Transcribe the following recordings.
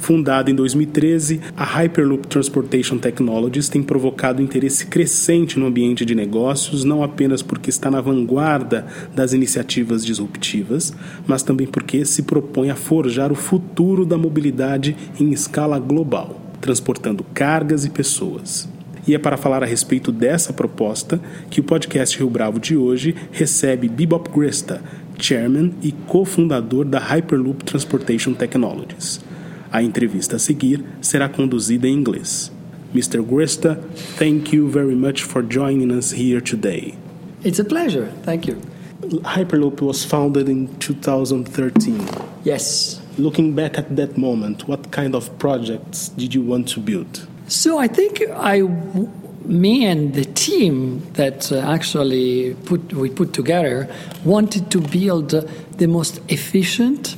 Fundada em 2013, a Hyperloop Transportation Technologies tem provocado interesse crescente no ambiente de negócios, não apenas porque está na vanguarda das iniciativas disruptivas, mas também porque se propõe a forjar o futuro da mobilidade em escala global, transportando cargas e pessoas. E é para falar a respeito dessa proposta que o podcast Rio Bravo de hoje recebe Bebop Grista, chairman e cofundador da Hyperloop Transportation Technologies. A entrevista a seguir será conduzida em inglês. Mr. Gresta, thank you very much for joining us here today. It's a pleasure. Thank you. Hyperloop was founded in 2013. Yes. Looking back at that moment, what kind of projects did you want to build? So I think I, me and the team that uh, actually put we put together wanted to build the most efficient,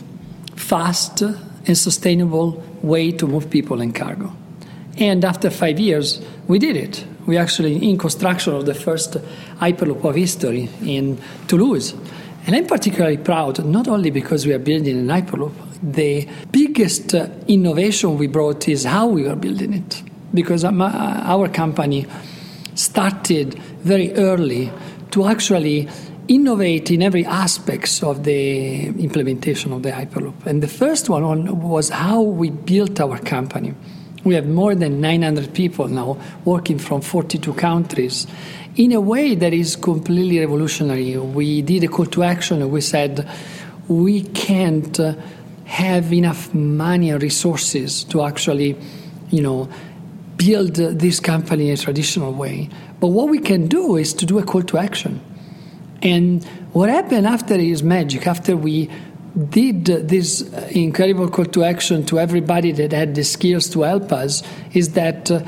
fast, and sustainable way to move people and cargo. And after five years, we did it. We actually in construction of the first Hyperloop of history in Toulouse. And I'm particularly proud, not only because we are building an Hyperloop, the biggest uh, innovation we brought is how we are building it. Because um, uh, our company started very early to actually innovate in every aspects of the implementation of the Hyperloop. And the first one was how we built our company. We have more than 900 people now working from 42 countries in a way that is completely revolutionary. We did a call to action and we said we can't have enough money and resources to actually, you know, build this company in a traditional way. But what we can do is to do a call to action. And what happened after is magic. After we did this incredible call to action to everybody that had the skills to help us, is that uh,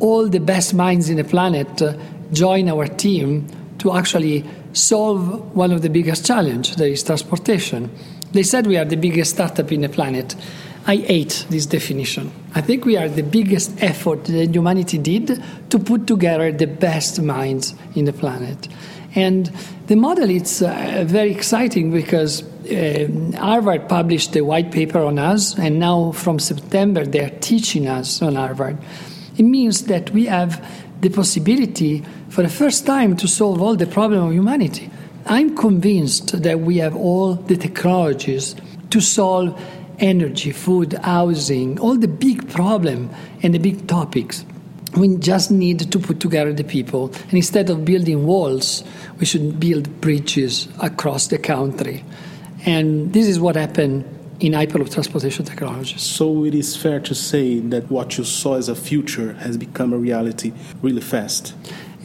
all the best minds in the planet uh, join our team to actually solve one of the biggest challenges, that is transportation. They said we are the biggest startup in the planet. I hate this definition. I think we are the biggest effort that humanity did to put together the best minds in the planet. And the model is uh, very exciting because uh, Harvard published a white paper on us, and now from September they're teaching us on Harvard. It means that we have the possibility for the first time to solve all the problems of humanity. I'm convinced that we have all the technologies to solve energy, food, housing, all the big problems and the big topics we just need to put together the people. And instead of building walls, we should build bridges across the country. And this is what happened in Hyperloop transportation technology. So it is fair to say that what you saw as a future has become a reality really fast.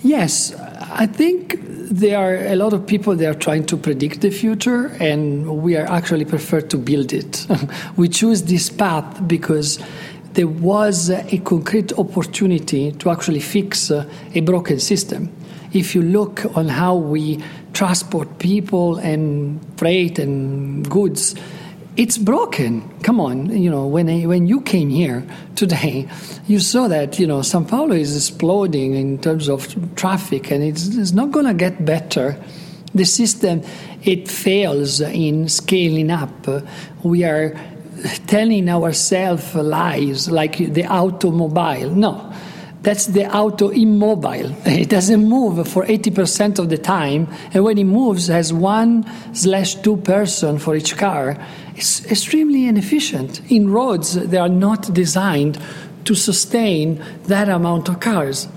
Yes, I think there are a lot of people that are trying to predict the future, and we are actually prefer to build it. we choose this path because there was a concrete opportunity to actually fix uh, a broken system. If you look on how we transport people and freight and goods, it's broken. Come on, you know, when I, when you came here today, you saw that you know São Paulo is exploding in terms of traffic, and it's, it's not going to get better. The system it fails in scaling up. We are telling ourselves lies like the automobile. No, that's the auto immobile. It doesn't move for 80% of the time, and when it moves, has one slash two person for each car. It's extremely inefficient. In roads, they are not designed to sustain that amount of cars.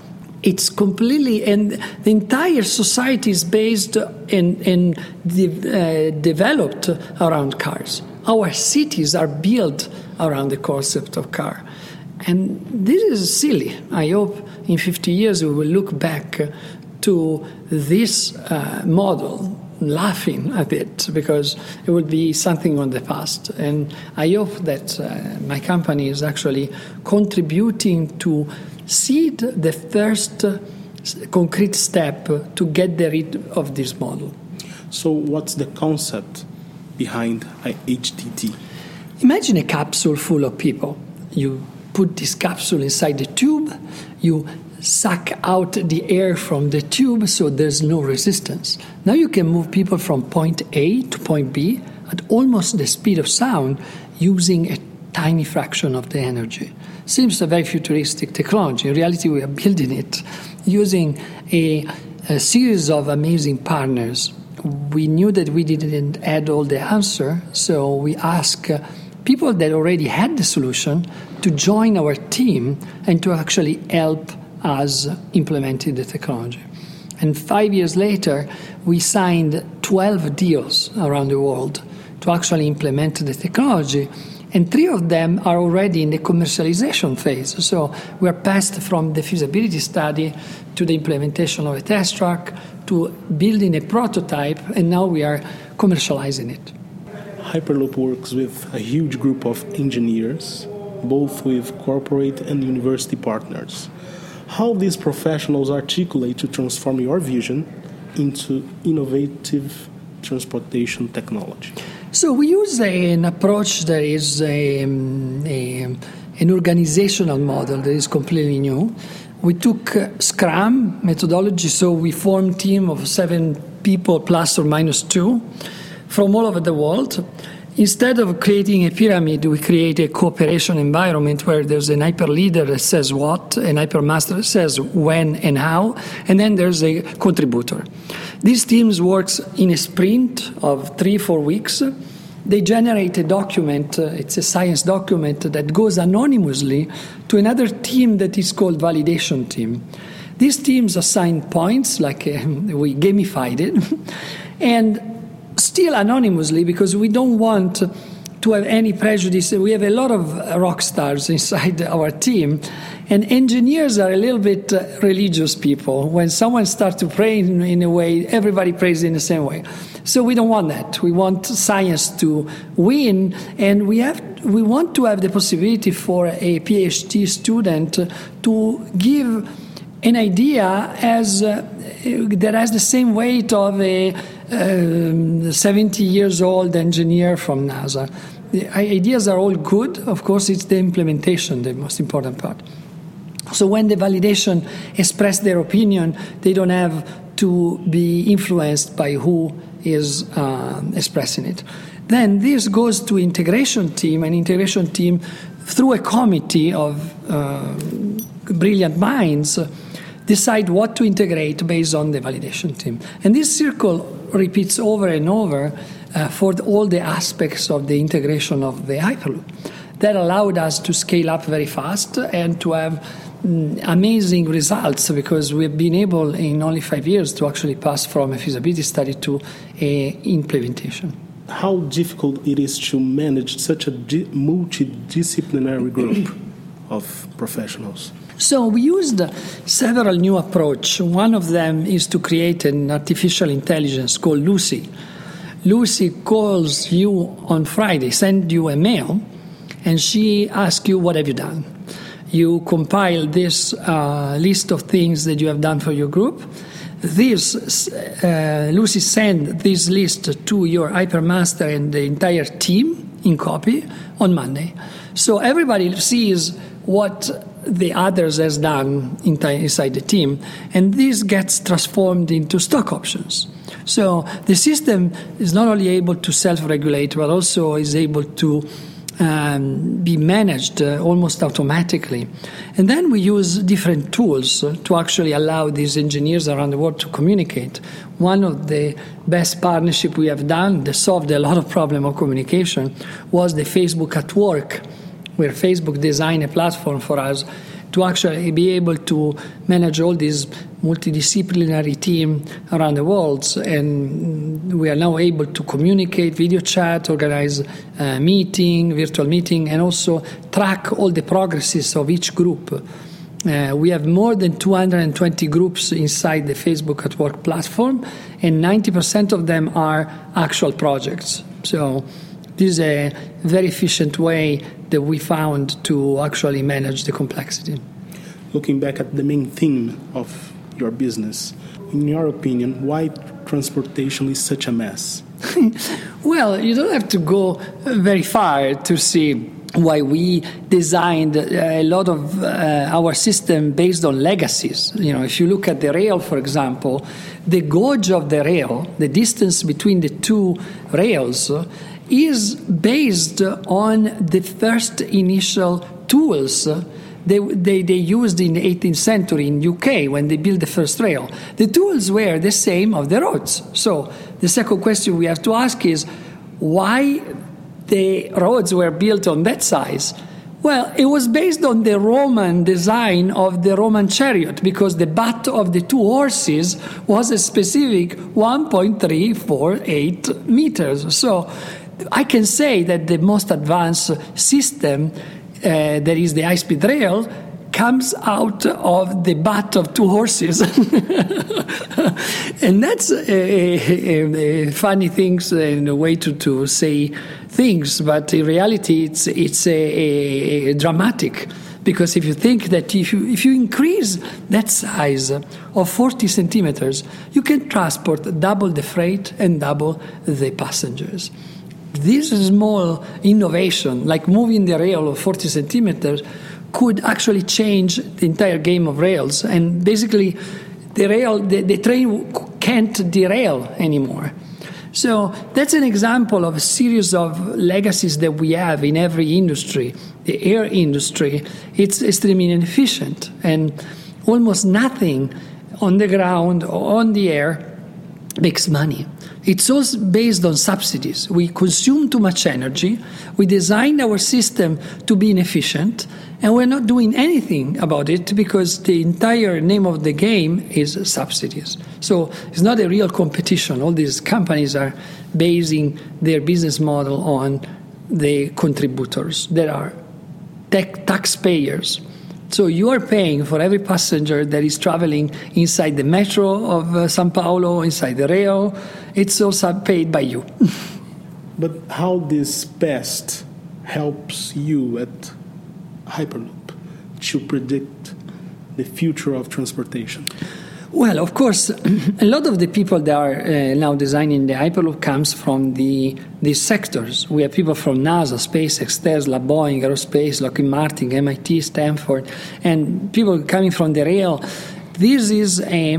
It's completely, and the entire society is based and, and de- uh, developed around cars our cities are built around the concept of car. And this is silly. I hope in 50 years we will look back to this uh, model laughing at it because it would be something on the past. And I hope that uh, my company is actually contributing to seed the first uh, concrete step to get the rid of this model. So, what's the concept behind HTT? Imagine a capsule full of people. You put this capsule inside the tube, you suck out the air from the tube so there's no resistance. Now you can move people from point A to point B at almost the speed of sound using a tiny fraction of the energy. Seems a very futuristic technology. In reality, we are building it using a, a series of amazing partners. We knew that we didn't add all the answer, so we asked uh, people that already had the solution to join our team and to actually help us implementing the technology. And five years later, we signed 12 deals around the world to actually implement the technology. And three of them are already in the commercialization phase. So we're passed from the feasibility study to the implementation of a test track to building a prototype, and now we are commercializing it. Hyperloop works with a huge group of engineers, both with corporate and university partners. How these professionals articulate to transform your vision into innovative transportation technology? So we use an approach that is a, a, an organizational model that is completely new. We took uh, Scrum methodology, so we formed team of seven people plus or minus two from all over the world. Instead of creating a pyramid, we create a cooperation environment where there's an hyper leader that says what, an hyper master says when and how, and then there's a contributor. These teams works in a sprint of three, four weeks. They generate a document, uh, it's a science document that goes anonymously to another team that is called validation team. These teams assign points, like uh, we gamified it, and still anonymously because we don't want to have any prejudice. We have a lot of rock stars inside our team, and engineers are a little bit uh, religious people. When someone starts to pray in, a way, everybody prays in the same way. So we don't want that. We want science to win, and we have we want to have the possibility for a PhD student to give an idea as uh, that has the same weight of a um, 70 years old engineer from NASA. The ideas are all good. Of course, it's the implementation, the most important part. So when the validation express their opinion, they don't have to be influenced by who is uh, expressing it. Then this goes to integration team, and integration team through a committee of uh, brilliant minds decide what to integrate based on the validation team. And this circle repeats over and over uh, for the, all the aspects of the integration of the Hyperloop. That allowed us to scale up very fast and to have mm, amazing results because we've been able in only five years to actually pass from a feasibility study to a implementation. How difficult it is to manage such a multidisciplinary group of professionals? So we used several new approach. One of them is to create an artificial intelligence called Lucy. Lucy calls you on Friday, send you a mail, and she asks you what have you done. You compile this uh, list of things that you have done for your group. This uh, Lucy send this list to your hypermaster and the entire team in copy on Monday. So everybody sees what the others has done inside the team, and this gets transformed into stock options. So the system is not only able to self-regulate, but also is able to um, be managed uh, almost automatically. And then we use different tools uh, to actually allow these engineers around the world to communicate. One of the best partnership we have done that solved a lot of problem of communication was the Facebook at Work where Facebook designed a platform for us to actually be able to manage all these multidisciplinary team around the world. And we are now able to communicate video chat organize a meeting virtual meeting and also track all the progresses of each group. Uh, we have more than 220 groups inside the facebook at work platform and 90% of them are actual projects. So this is a very efficient way that we found to actually manage the complexity. Looking back at the main theme of your business. In your opinion, why transportation is such a mess? well, you don't have to go very far to see why we designed a lot of uh, our system based on legacies. You know, if you look at the rail, for example, the gauge of the rail, the distance between the two rails, is based on the first initial tools they, they, they used in the 18th century in UK when they built the first rail. The tools were the same of the roads. So the second question we have to ask is why the roads were built on that size? Well, it was based on the Roman design of the Roman chariot because the butt of the two horses was a specific 1.348 meters. So I can say that the most advanced system uh, there is the high speed rail comes out of the butt of two horses. and that's a, a, a, funny things in a way to, to say things, but in reality, it's, it's a, dramatic. Because if you think that if you, if you increase that size of 40 centimeters, you can transport double the freight and double the passengers this small innovation, like moving the rail of 40 centimeters, could actually change the entire game of rails. And basically, the rail, the, the train can't derail anymore. So that's an example of a series of legacies that we have in every industry. The air industry, it's extremely inefficient, and almost nothing on the ground or on the air makes money. It's all based on subsidies. We consume too much energy, we design our system to be inefficient, and we're not doing anything about it because the entire name of the game is subsidies. So it's not a real competition. All these companies are basing their business model on the contributors. There are taxpayers so you are paying for every passenger that is traveling inside the metro of uh, Sao Paulo, inside the rail. It's also paid by you. but how this best helps you at Hyperloop to predict the future of transportation? Well, of course, a lot of the people that are uh, now designing the Hyperloop comes from the these sectors. We have people from NASA, SpaceX, Tesla, Boeing, Aerospace, Lockheed Martin, MIT, Stanford, and people coming from the rail. This is a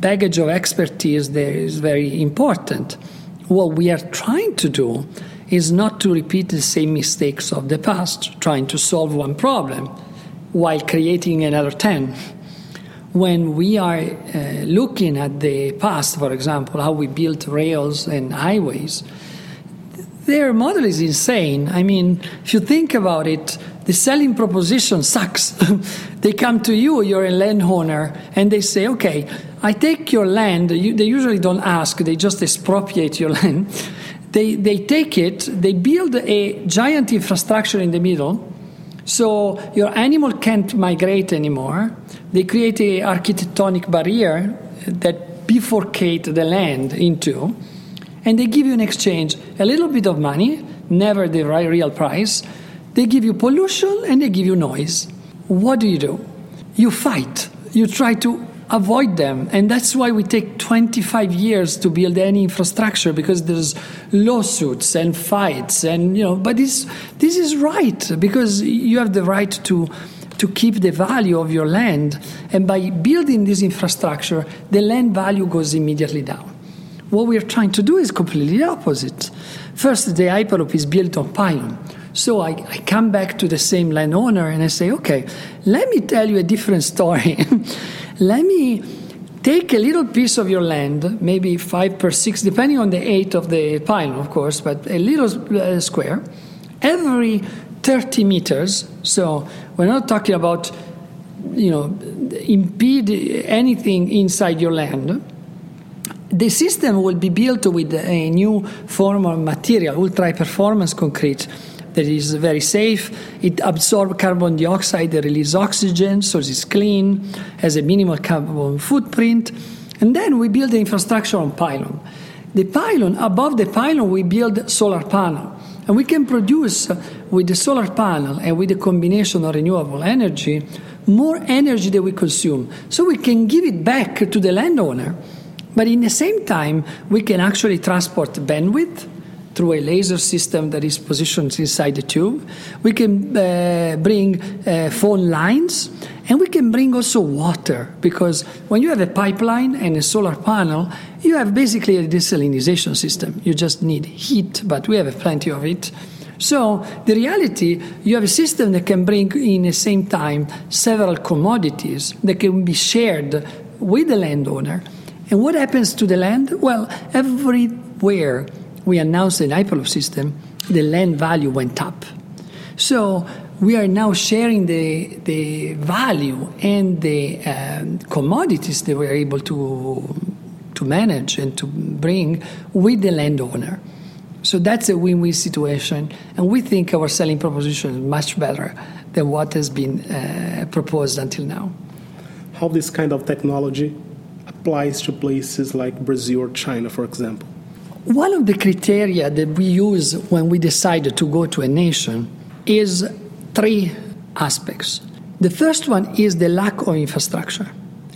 baggage of expertise that is very important. What we are trying to do is not to repeat the same mistakes of the past, trying to solve one problem while creating another 10 when we are uh, looking at the past, for example, how we built rails and highways, their model is insane. I mean, if you think about it, the selling proposition sucks. they come to you, you're a landowner, and they say, okay, I take your land. You, they usually don't ask, they just expropriate your land. They, they take it, they build a giant infrastructure in the middle, so your animal can't migrate anymore they create an architectonic barrier that bifurcate the land into, and they give you in exchange a little bit of money, never the real price. They give you pollution and they give you noise. What do you do? You fight. You try to avoid them. And that's why we take 25 years to build any infrastructure because there's lawsuits and fights and you know but this this is right because you have the right to to keep the value of your land. And by building this infrastructure, the land value goes immediately down. What we are trying to do is completely opposite. First, the Hyperloop is built on pylon. So I, I, come back to the same landowner and I say, okay, let me tell you a different story. let me take a little piece of your land, maybe five per six, depending on the height of the pylon, of course, but a little uh, square. Every 30 meters. So we're not talking about, you know, impede anything inside your land. The system will be built with a new form of material, ultra performance concrete, that is very safe. It absorbs carbon dioxide, it releases oxygen, so it's clean, has a minimal carbon footprint. And then we build the infrastructure on pylon. The pylon, above the pylon, we build solar panel. And we can produce uh, with the solar panel and with the combination of renewable energy more energy that we consume. So we can give it back to the landowner. But in the same time, we can actually transport bandwidth through a laser system that is positioned inside the tube. We can uh, bring uh, phone lines and we can bring also water because when you have a pipeline and a solar panel, you have basically a desalinization system. You just need heat, but we have plenty of it. So the reality, you have a system that can bring in the same time several commodities that can be shared with the landowner. And what happens to the land? Well, everywhere we announced an Hyperloop system, the land value went up. So we are now sharing the, the value and the um, commodities that we're able to, to manage and to bring with the landowner. So that's a win win situation. And we think our selling proposition is much better than what has been uh, proposed until now. How this kind of technology applies to places like Brazil or China, for example? One of the criteria that we use when we decide to go to a nation is three aspects. The first one is the lack of infrastructure,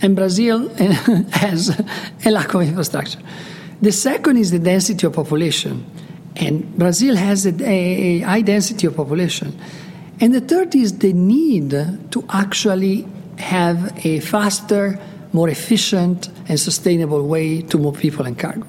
and Brazil has a lack of infrastructure. The second is the density of population, and Brazil has a, high density of population. And the third is the need to actually have a faster, more efficient, and sustainable way to move people and cargo.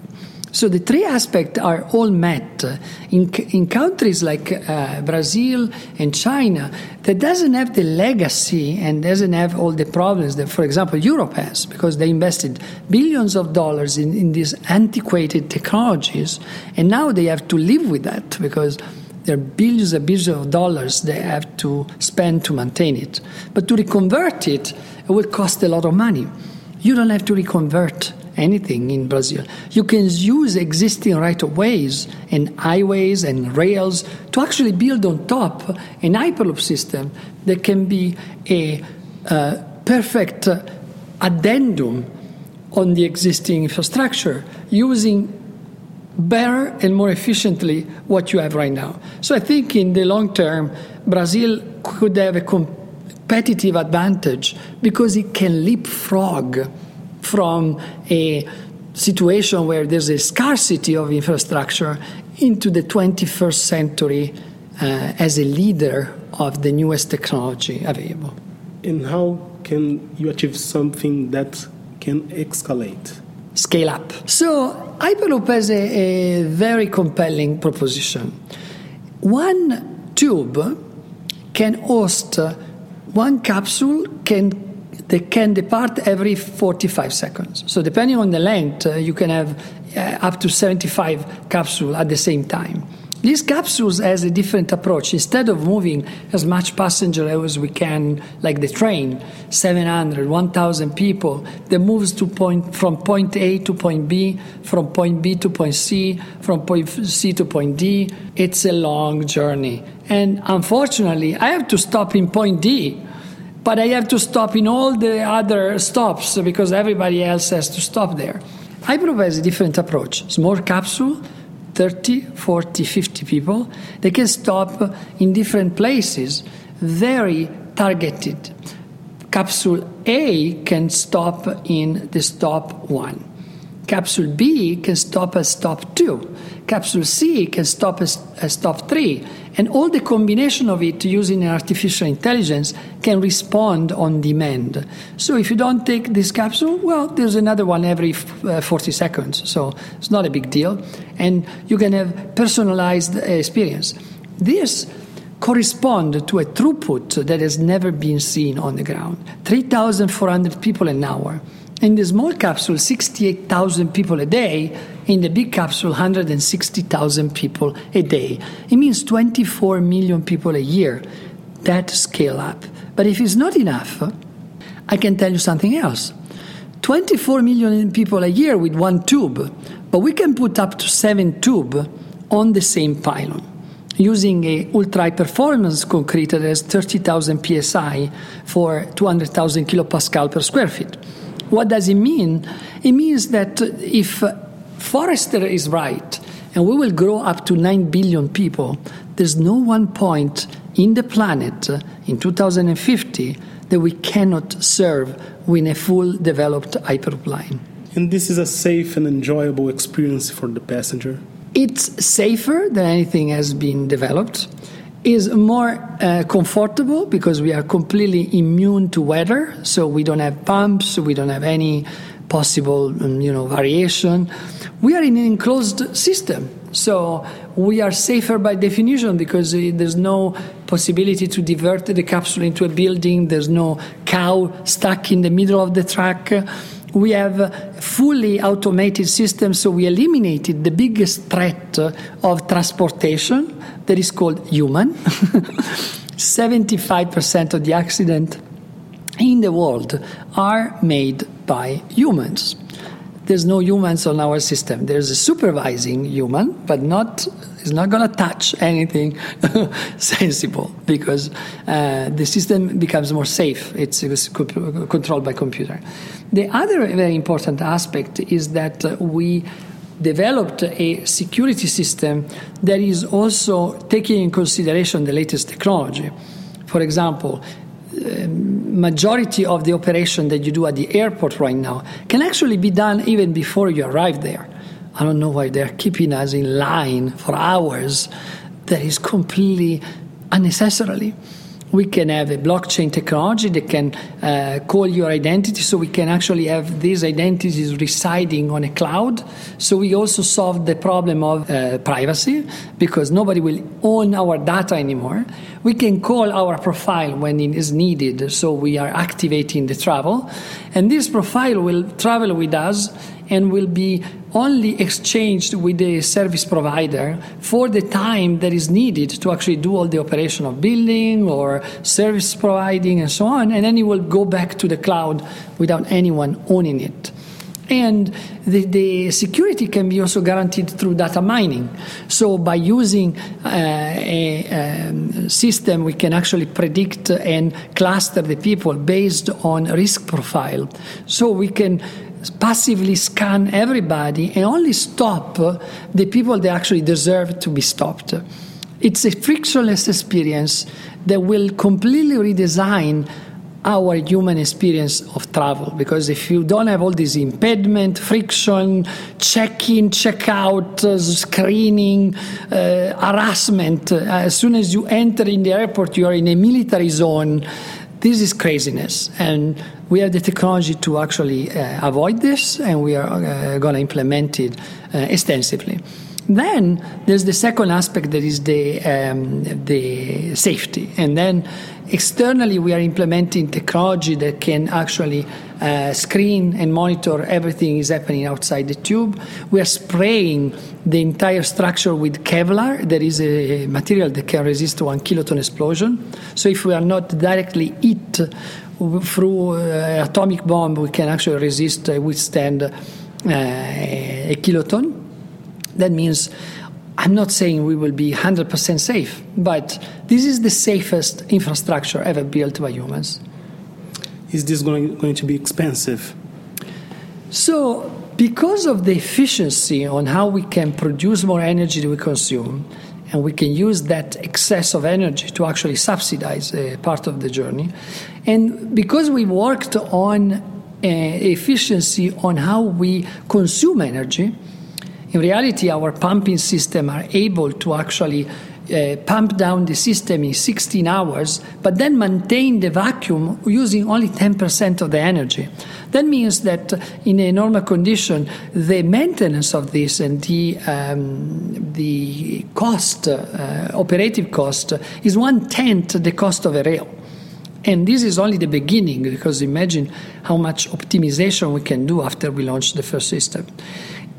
So the three aspects are all met in, in countries like uh, Brazil and China that doesn't have the legacy and doesn't have all the problems that, for example, Europe has because they invested billions of dollars in, in these antiquated technologies and now they have to live with that because there are billions and billions of dollars they have to spend to maintain it. But to reconvert it, it will cost a lot of money. You don't have to reconvert anything in Brazil. You can use existing right of ways and highways and rails to actually build on top an Hyperloop system that can be a uh, perfect addendum on the existing infrastructure using better and more efficiently what you have right now. So I think in the long term, Brazil could have a competitive advantage because it can leapfrog from a situation where there's a scarcity of infrastructure into the 21st century uh, as a leader of the newest technology available. And how can you achieve something that can escalate? Scale up. So, Hyperloop has a, a very compelling proposition. One tube can host one capsule can they can depart every 45 seconds. So depending on the length, uh, you can have uh, up to 75 capsules at the same time. These capsules has a different approach. Instead of moving as much passenger as we can, like the train, 700, 1,000 people, that moves to point from point A to point B, from point B to point C, from point C to point D. It's a long journey, and unfortunately, I have to stop in point D but I have to stop in all the other stops because everybody else has to stop there. I has a different approach. Small capsule, 30, 40, 50 people. They can stop in different places, very targeted. Capsule A can stop in the stop one. Capsule B can stop at stop two. Capsule C can stop at stop three. And all the combination of it using an artificial intelligence can respond on demand. So if you don't take this capsule, well, there's another one every uh, 40 seconds. So it's not a big deal. And you can have personalized experience. This correspond to a throughput that has never been seen on the ground 3,400 people an hour. In the small capsule, 68,000 people a day. In the big capsule, 160,000 people a day. It means 24 million people a year. That scale up. But if it's not enough, I can tell you something else. 24 million people a year with one tube, but we can put up to seven tube on the same pylon using a ultra high performance concrete that has 30,000 psi for 200,000 kilopascal per square feet. What does it mean? It means that if Forrester is right, and we will grow up to 9 billion people, there's no one point in the planet in 2050 that we cannot serve with a full developed hyperplane. And this is a safe and enjoyable experience for the passenger. It's safer than anything has been developed. Is more uh, comfortable because we are completely immune to weather, so we don't have pumps, we don't have any possible um, you know variation. We are in an enclosed system, so we are safer by definition because uh, there's no possibility to divert the capsule into a building. There's no cow stuck in the middle of the track we have fully automated systems, so we eliminated the biggest threat of transportation that is called human. 75% of the accident in the world are made by humans. There's no humans on our system. There's a supervising human, but not is not going to touch anything sensible because uh, the system becomes more safe. It's, it's, controlled by computer. The other very important aspect is that uh, we developed a security system that is also taking in consideration the latest technology. For example, uh, majority of the operation that you do at the airport right now can actually be done even before you arrive there. I don't know why they're keeping us in line for hours. That is completely unnecessarily. We can have a blockchain technology that can uh, call your identity, so we can actually have these identities residing on a cloud. So we also solve the problem of uh, privacy because nobody will own our data anymore. We can call our profile when it is needed, so we are activating the travel, and this profile will travel with us and will be only exchanged with the service provider for the time that is needed to actually do all the operation of billing or service providing and so on, and then it will go back to the cloud without anyone owning it. And the, the, security can be also guaranteed through data mining. So, by using uh, a, a um, system, we can actually predict and cluster the people based on risk profile. So, we can passively scan everybody and only stop the people that actually deserve to be stopped. It's a frictionless experience that will completely redesign our human experience of travel because if you don't have all this impediment, friction, check in, check out, uh, screening, uh, harassment, uh, as soon as you enter in the airport, you are in a military zone. This is craziness. And we have the technology to actually uh, avoid this, and we are uh, going to implement it uh, extensively. Then there's the second aspect that is the um, the safety, and then externally we are implementing technology that can actually uh, screen and monitor everything is happening outside the tube. We are spraying the entire structure with Kevlar, that is a material that can resist one kiloton explosion. So if we are not directly hit through uh, atomic bomb, we can actually resist, uh, withstand uh, a kiloton. That means I'm not saying we will be 100% safe, but this is the safest infrastructure ever built by humans. Is this going, going to be expensive? So, because of the efficiency on how we can produce more energy than we consume, and we can use that excess of energy to actually subsidize a part of the journey. And because we worked on uh, efficiency on how we consume energy, in reality, our pumping system are able to actually uh, pump down the system in 16 hours, but then maintain the vacuum using only 10% of the energy. That means that in a normal condition, the maintenance of this and the, um, the cost, uh, operative cost, is one tenth the cost of a rail. And this is only the beginning because imagine how much optimization we can do after we launch the first system.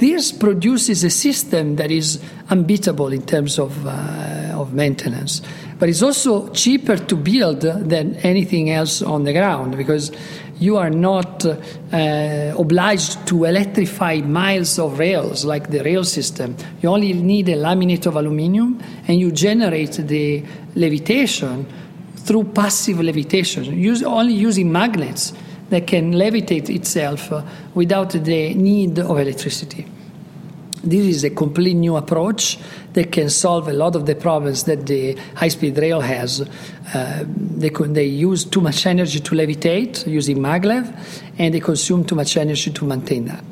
This produces a system that is unbeatable in terms of, uh, of maintenance, but it's also cheaper to build than anything else on the ground because you are not uh, obliged to electrify miles of rails like the rail system. You only need a laminate of aluminium and you generate the levitation through passive levitation, use, only using magnets that can levitate itself uh, without the need of electricity. This is a completely new approach that can solve a lot of the problems that the high-speed rail has. Uh, they, they use too much energy to levitate using maglev, and they consume too much energy to maintain that.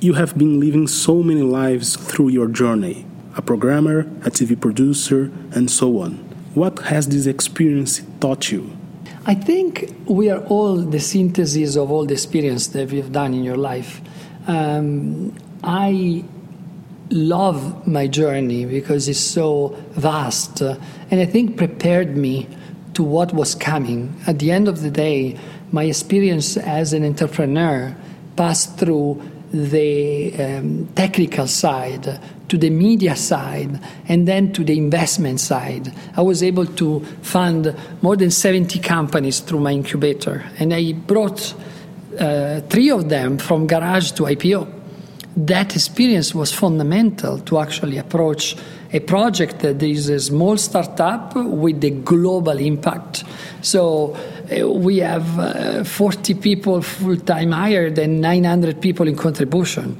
You have been living so many lives through your journey a programmer, a TV producer, and so on. What has this experience taught you? I think we are all the synthesis of all the experience that we've done in your life. Um, I love my journey because it's so vast uh, and I think prepared me to what was coming. At the end of the day, my experience as an entrepreneur passed through the um, technical side to the media side and then to the investment side. I was able to fund more than 70 companies through my incubator, and I brought uh, three of them from garage to IPO. That experience was fundamental to actually approach a project that is a small startup with a global impact. So uh, we have uh, 40 people full time hired and 900 people in contribution.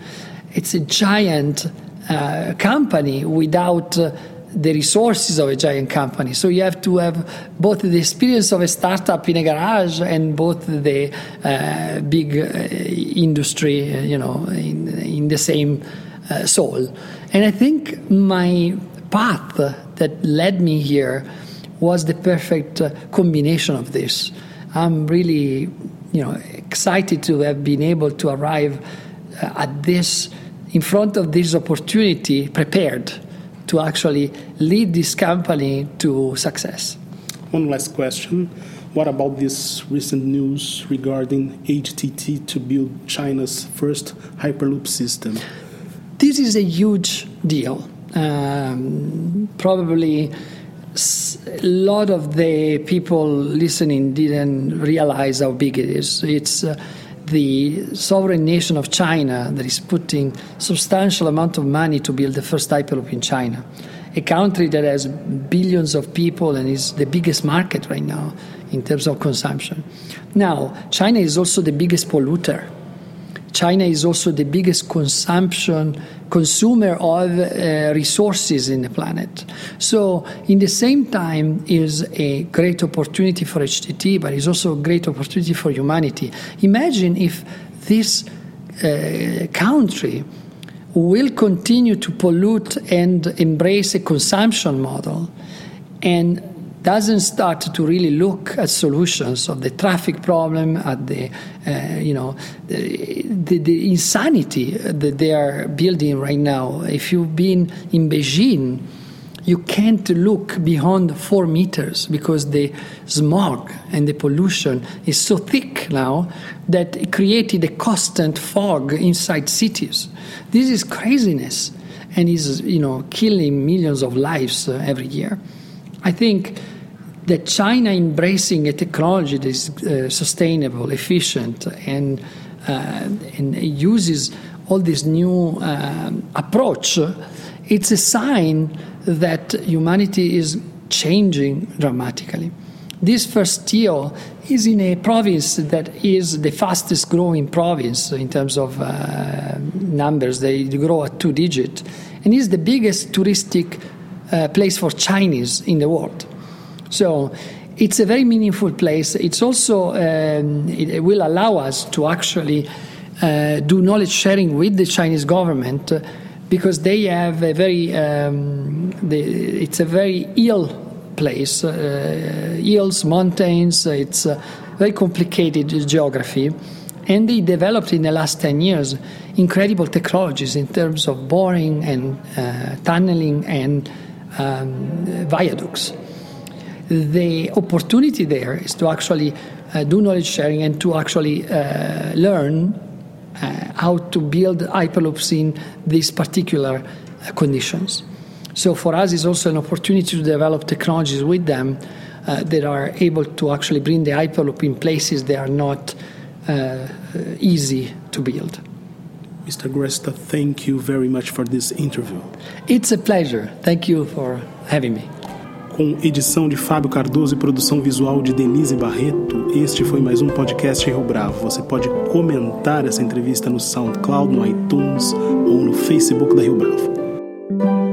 It's a giant uh, company without uh, the resources of a giant company. So you have to have both the experience of a startup in a garage and both the uh, big uh, industry, uh, you know, in, in the same soul. And I think my path that led me here was the perfect combination of this. I'm really, you know, excited to have been able to arrive at this in front of this opportunity prepared to actually lead this company to success. One last question. What about this recent news regarding HTT to build China's first Hyperloop system? This is a huge deal. Um, probably a lot of the people listening didn't realize how big it is. It's uh, the sovereign nation of China that is putting substantial amount of money to build the first Hyperloop in China, a country that has billions of people and is the biggest market right now in terms of consumption. Now, China is also the biggest polluter China is also the biggest consumption consumer of uh, resources in the planet. So, in the same time, is a great opportunity for HTT, but it's also a great opportunity for humanity. Imagine if this uh, country will continue to pollute and embrace a consumption model and doesn't start to really look at solutions of the traffic problem, at the uh, you know the, the, the, insanity that they are building right now. If you've been in Beijing, you can't look beyond four meters because the smog and the pollution is so thick now that it created a constant fog inside cities. This is craziness and is you know killing millions of lives uh, every year. I think that China embracing a technology that is uh, sustainable, efficient, and, uh, and uses all this new uh, approach, it's a sign that humanity is changing dramatically. This first deal is in a province that is the fastest growing province in terms of uh, numbers. They grow at two digit, and is the biggest touristic uh, place for Chinese in the world. So it's a very meaningful place. It's also um, it will allow us to actually uh, do knowledge sharing with the Chinese government uh, because they have a very um, the, it's a very ill place, uh, hills, mountains. It's a very complicated geography, and they developed in the last ten years incredible technologies in terms of boring and uh, tunneling and um, viaducts the opportunity there is to actually uh, do knowledge sharing and to actually uh, learn uh, how to build hyperloops in these particular uh, conditions. So for us, it's also an opportunity to develop technologies with them uh, that are able to actually bring the hyperloop in places that are not uh, easy to build. Mr. Gresta, thank you very much for this interview. It's a pleasure. Thank you for having me. Com edição de Fábio Cardoso e produção visual de Denise Barreto. Este foi mais um podcast Rio Bravo. Você pode comentar essa entrevista no SoundCloud, no iTunes, ou no Facebook da Rio Bravo.